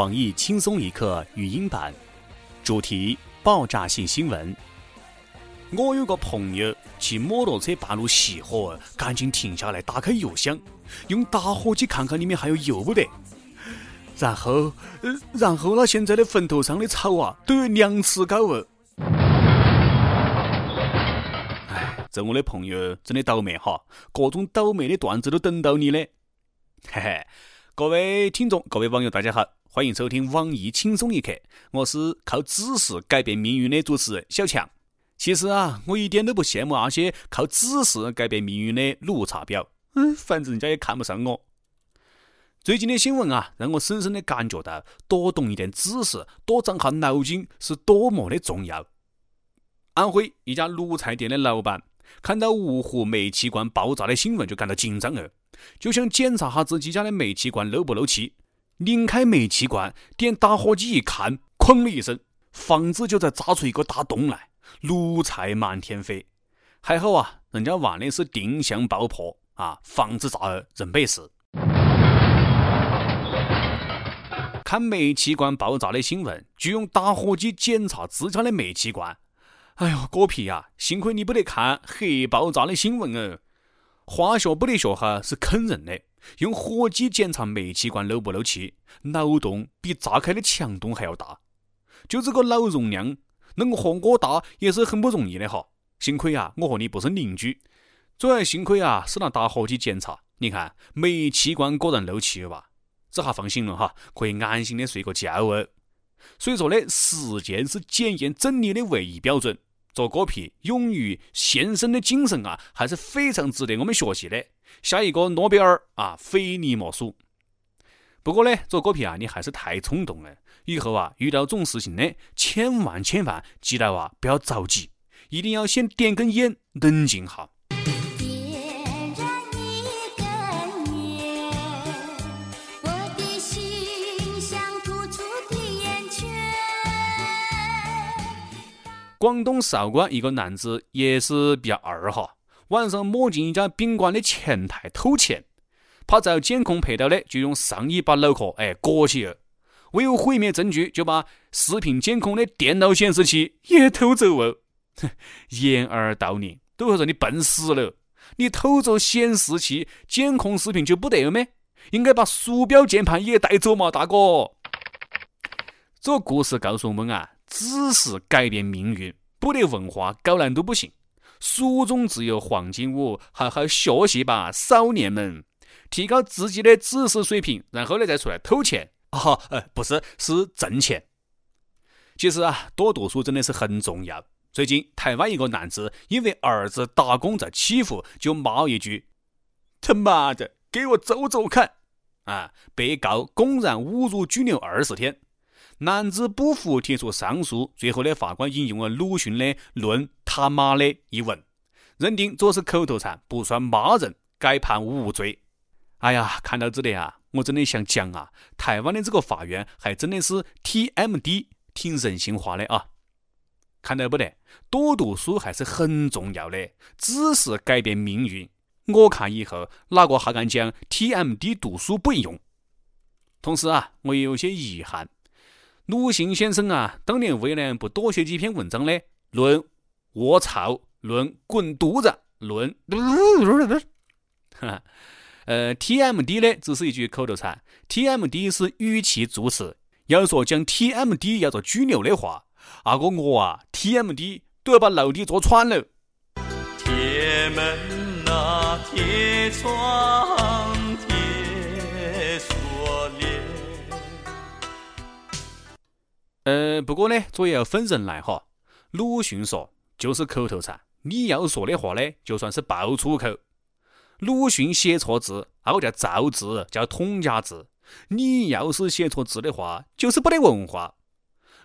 网易轻松一刻语音版，主题：爆炸性新闻。我有个朋友骑摩托车半路熄火，赶紧停下来，打开油箱，用打火机看看里面还有油不得。然后，然后他现在的坟头上的草啊，都有两尺高哦。哎，这我的朋友真的倒霉哈，各种倒霉的段子都等到你嘞。嘿嘿，各位听众，各位网友，大家好，欢迎收听网易轻松一刻，我是靠知识改变命运的主持人小强。其实啊，我一点都不羡慕那些靠知识改变命运的绿茶婊。嗯，反正人家也看不上我。最近的新闻啊，让我深深的感觉到多懂一点知识，多长下脑筋是多么的重要。安徽一家卤菜店的老板看到芜湖煤气罐爆炸的新闻，就感到紧张了，就想检查下自己家的煤气罐漏不漏气。拧开煤气罐，点打火机一看，哐的一声，房子就在炸出一个大洞来。卤菜满天飞，还好啊，人家玩的是定向爆破啊，房子炸了人没事。看煤气罐爆炸的新闻，就用打火机检查自家的煤气罐。哎呦，果皮呀，幸亏你不得看核爆炸的新闻哦。化学不得学哈是坑人的，用火机检查煤气罐漏不漏气，脑洞比炸开的墙洞还要大。就这个脑容量。能和我大也是很不容易的哈，幸亏啊，我和你不是邻居，主要幸亏啊是拿打火机检查，你看煤气罐果然漏气了吧？这下放心了哈，可以安心的睡个觉哦。所以说呢，实践是检验真理的唯一标准。做果皮勇于献身的精神啊，还是非常值得我们学习的。下一个诺贝尔啊，非你莫属。不过呢，做果皮啊，你还是太冲动了。以后啊，遇到这种事情呢，千万千万记得啊，不要着急，一定要先点根烟，冷静下。广东韶关一个男子也是比较二哈，晚上摸进一家宾馆的前台偷钱，怕遭监控拍到的，就用上衣把脑壳哎裹起了。为了毁灭证据，就把视频监控的电脑显示器也偷走哦。掩耳盗铃，都会说你笨死了。你偷走显示器、监控视频就不得了咩？应该把鼠标、键盘也带走嘛，大哥。这个故事告诉我们啊，知识改变命运，不得文化搞难都不行。书中自有黄金屋，好好学习吧，少年们，提高自己的知识水平，然后呢再出来偷钱。啊，呃，不是，是挣钱。其实啊，多读书真的是很重要。最近，台湾一个男子因为儿子打工遭欺负，就骂一句：“他妈的，给我走走看！”啊，被告公然侮辱，拘留二十天。男子不服，提出上诉。最后的法官引用了鲁迅的“论他妈的”一文，认定这是口头禅，不算骂人，改判无罪。哎呀，看到这里啊！我真的想讲啊，台湾的这个法院还真的是 TMD，挺人性化的啊！看到不得？多读书还是很重要的，知识改变命运。我看以后哪个还敢讲 TMD 读书不用？同时啊，我也有些遗憾，鲁迅先生啊，当年为了不多写几篇文章呢？论卧槽，论滚犊子，论。哈。呃，TMD 呢只是一句口头禅，TMD 是语气助词。要说讲 TMD 要做拘留的话，那个我啊，TMD 都要把楼底坐穿了。铁门啊，铁窗，呃，不过呢，这也要分人来哈。鲁迅说，就是口头禅，你要说的话呢，就算是爆粗口。鲁迅写错字，那个叫造字，叫通假字。你要是写错字的话，就是不得文化。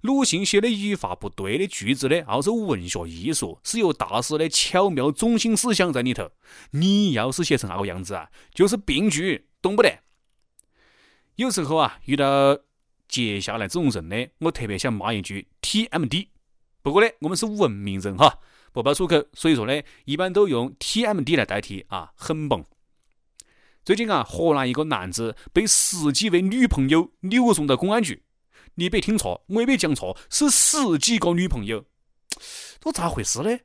鲁迅写的语法不对的句子呢，那是文学艺术，是有大师的巧妙中心思想在里头。你要是写成那个样子啊，就是病句，懂不得？有时候啊，遇到接下来这种人呢，我特别想骂一句 TMD。不过呢，我们是文明人哈。不爆粗口，所以说呢，一般都用 TMD 来代替啊，很萌。最近啊，河南一个男子被十几位女朋友扭送到公安局，你别听错，我也没讲错，是十几个女朋友。这咋回事呢？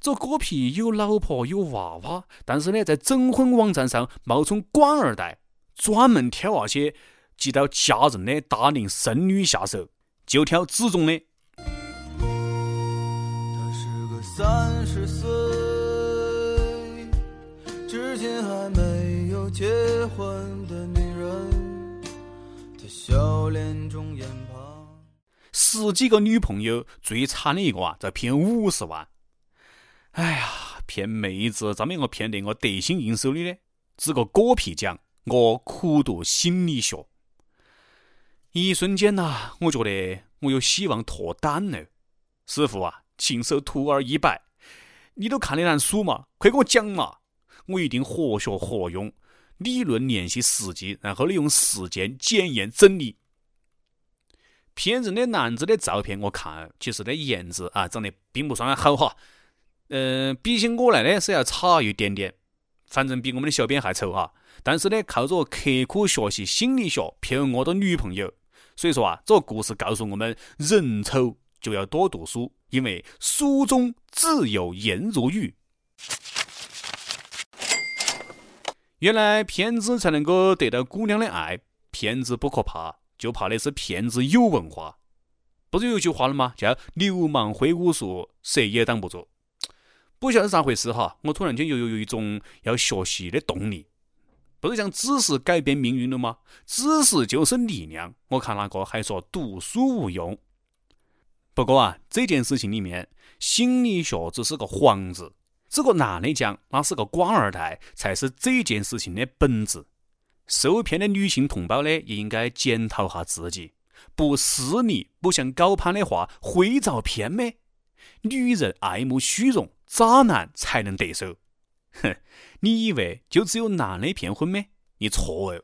这果皮有老婆有娃娃，但是呢，在征婚网站上冒充官二代，专门挑那些急到家人的大龄剩女下手，就挑子中的。她是个三十岁，至今还没有结婚的女人，她笑脸中眼旁。十几个女朋友，最惨的一个啊，在骗五十万。哎呀，骗妹子咋么个骗得我得心应手的呢？这个果皮讲，我苦读心理学，一瞬间呐，我觉得我有希望脱单了。师傅啊，请收徒儿一百。你都看得难书嘛？快给我讲嘛！我一定活学活用，理论联系实际，然后利用实践检验真理。骗人的男子的照片我看，其实的颜值啊，长得并不算好哈。嗯，比起我来呢是要差一点点，反正比我们的小编还丑啊！但是呢，靠着刻苦学习心理学骗我的女朋友，所以说啊，这个故事告诉我们，人丑就要多读书，因为书中自有颜如玉。原来骗子才能够得到姑娘的爱，骗子不可怕，就怕的是骗子有文化。不是有句话了吗？叫流氓会武术，谁也挡不住。不晓得是咋回事哈，我突然间又有一种要学习的动力。不是讲知识改变命运了吗？知识就是力量。我看那个还说读书无用。不过啊，这件事情里面，心理学只是个幌子。这个男的讲那是个官二代，才是这件事情的本质。受骗的女性同胞呢，也应该检讨下自己。不势利、不想高攀的话，会遭骗吗？女人爱慕虚荣。渣男才能得手，哼！你以为就只有男的骗婚吗？你错哦！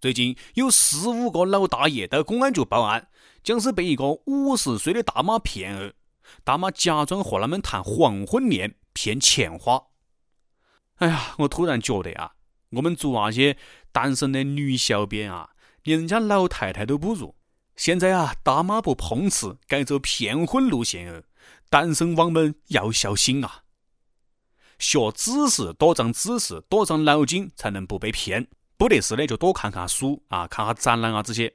最近有十五个老大爷到公安局报案，讲是被一个五十岁的大妈骗哦。大妈假装和他们谈黄昏恋，骗钱花。哎呀，我突然觉得啊，我们做那些单身的女小编啊，连人家老太太都不如。现在啊，大妈不碰瓷，改走骗婚路线哦。单身汪们要小心啊！学知识，多长知识，多长脑筋，才能不被骗。不得事的就多看看书啊，看下展览啊这些。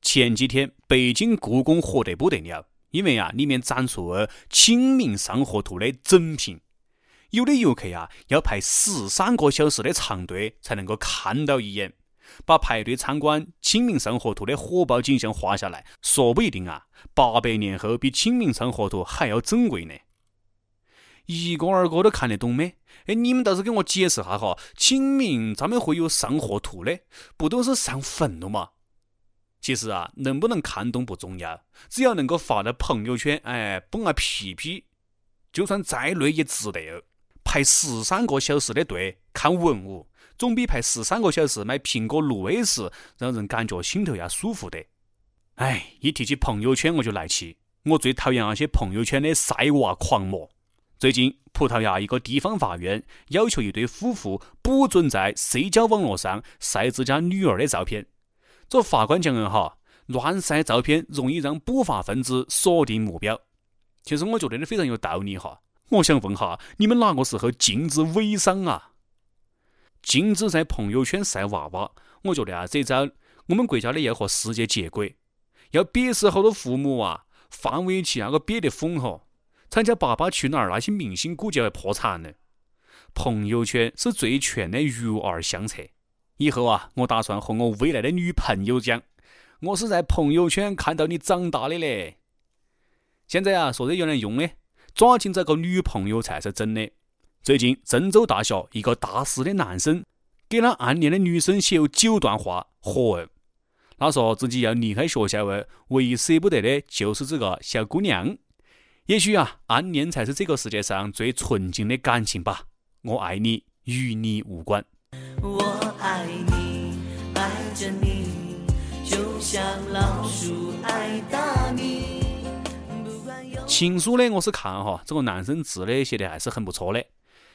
前几天北京故宫火得不得了，因为啊里面展出了《清明上河图》的整品，有的游客啊要排十三个小时的长队才能够看到一眼。把排队参观《清明上河图》的火爆景象画下来，说不一定啊，八百年后比《清明上河图》还要珍贵呢。一个二个都看得懂没？哎，你们倒是给我解释下哈，清明咋们会有上河图的？不都是上坟了吗？其实啊，能不能看懂不重要，只要能够发到朋友圈，哎，蹦个屁屁，就算再累也值得哦。排十三个小时的队看文物，总比排十三个小时买苹果六 S 让人感觉心头要舒服的。哎，一提起朋友圈我就来气，我最讨厌那些朋友圈的晒娃狂魔。最近，葡萄牙一个地方法院要求一对夫妇不准在社交网络上晒自家女儿的照片。这法官讲的哈，乱晒照片容易让不法分子锁定目标。其实我觉得的非常有道理哈。我想问哈，你们哪个时候禁止微商啊？禁止在朋友圈晒娃娃？我觉得啊，这招我们国家的要和世界接轨，要憋死好多父母啊，范玮琪那个憋得疯哈。参加《爸爸去哪儿》，那些明星估计要破产了。朋友圈是最全的育儿相册。以后啊，我打算和我未来的女朋友讲，我是在朋友圈看到你长大的嘞。现在啊，说这有点用呢，抓紧找个女朋友才是真的。最近，郑州大学一个大四的男生给他暗恋的女生写有九段话，火哦。他说自己要离开学校了，唯一舍不得的就是这个小姑娘。也许啊，暗恋才是这个世界上最纯净的感情吧。我爱你，与你无关。我爱你，爱着你，就像老鼠爱大米。情书呢，我是看哈，这个男生字呢写的还是很不错的。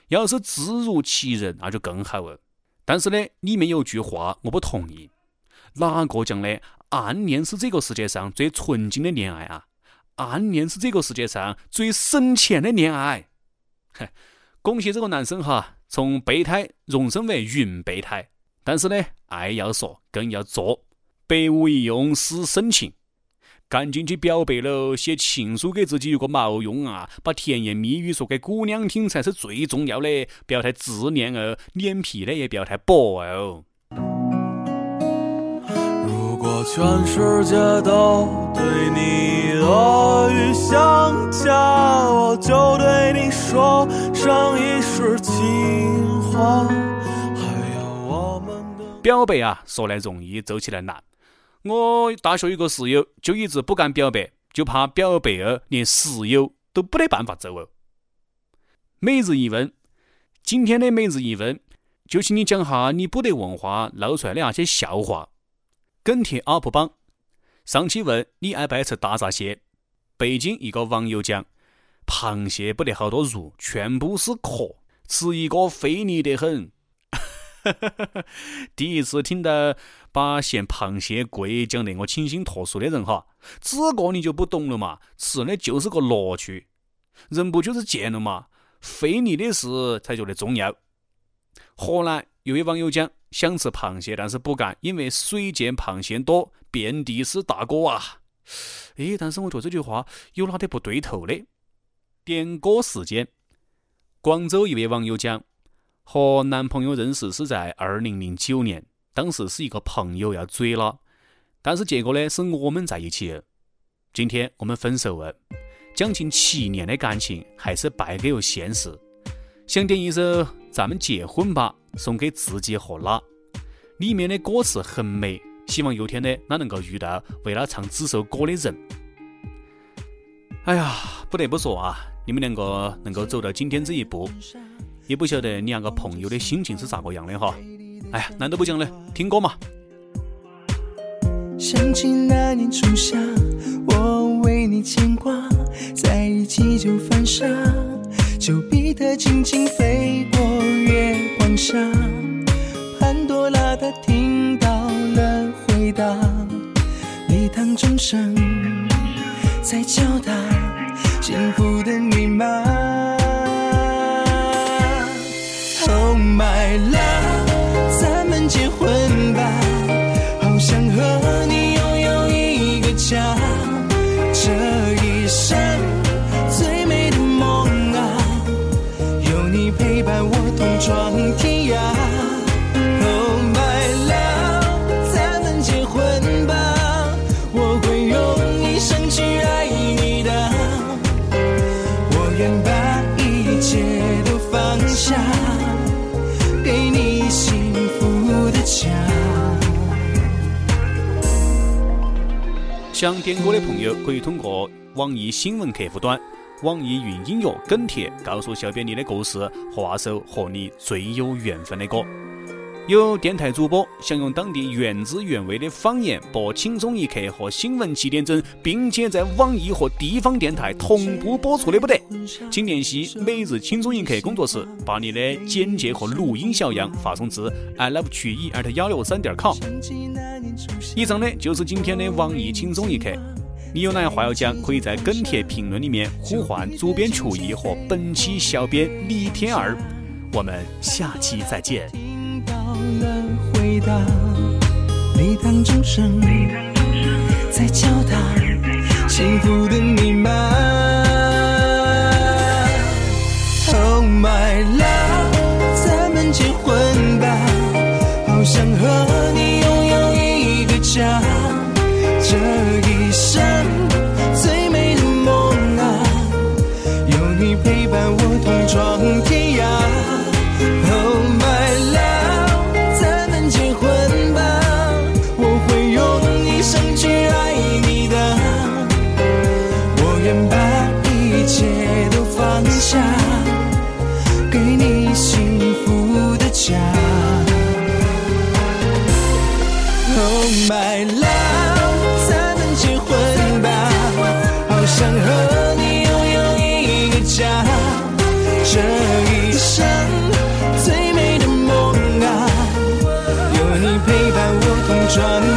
要是字如其人，那就更好了。但是呢，里面有句话我不同意。哪个讲的？暗恋是这个世界上最纯净的恋爱啊！暗恋是这个世界上最省钱的恋爱。哼，恭喜这个男生哈，从备胎荣升为云备胎。但是呢，爱要说，更要做，百无一用是深情。赶紧去表白喽！写情书给自己有个毛用啊！把甜言蜜语说给姑娘听才是最重要的。不要太自恋哦，脸皮呢也不要太薄哦。全世界都对你恶语相加，我就对你说上一世情话。还有我们的表白啊，说来容易，做起来难。我大学有个室友，就一直不敢表白，就怕表白了，连室友都不得办法做哦。每日一问，今天的每日一问，就请你讲哈你不得文化闹出来的那些笑话。跟帖 UP 榜，上期问你爱不爱吃大闸蟹，北京一个网友讲，螃蟹不得好多肉，全部是壳，吃一个费力得很。第一次听到把嫌螃蟹贵讲得我清新脱俗的人哈，这个你就不懂了嘛，吃的就是个乐趣，人不就是贱了嘛，费力的事才觉得重要。河南有位网友讲想吃螃蟹，但是不敢，因为水见螃蟹多，遍地是大哥啊。哎，但是我觉得这句话有哪点不对头的？点歌时间，广州一位网友讲。和男朋友认识是在二零零九年，当时是一个朋友要追了，但是结果呢是我们在一起。今天我们分手了，将近七年的感情还是败给了现实。想点一首《咱们结婚吧》送给自己和他，里面的歌词很美，希望有天呢他能够遇到为他唱这首歌的人。哎呀，不得不说啊，你们两个能够走到今天这一步。也不晓得你那个朋友的心情是咋个样的哈？哎呀，那都不讲了，听歌嘛。想起那年初夏，我为你牵挂，在一起就犯傻，丘比特轻轻飞过月光下，潘多拉她听到了回答，礼堂钟声在敲打幸福的密码。Oh My love，咱们结婚想点歌的朋友可以通过网易新闻客户端、网易云音乐跟帖告诉小编你的故事和那首和你最有缘分的歌。有电台主播想用当地原汁原味的方言播《轻松一刻》和新闻七点整，并且在网易和地方电台同步播出的不得，请联系每日轻松一刻工作室，把你的简介和录音小样发送至 i love 曲艺 at 幺六三点 com。以上呢就是今天的网易轻松一刻，你有哪样话要讲，可以在跟帖评论里面呼唤主编曲艺和本期小编李天儿，我们下期再见。了回答，礼堂钟声转。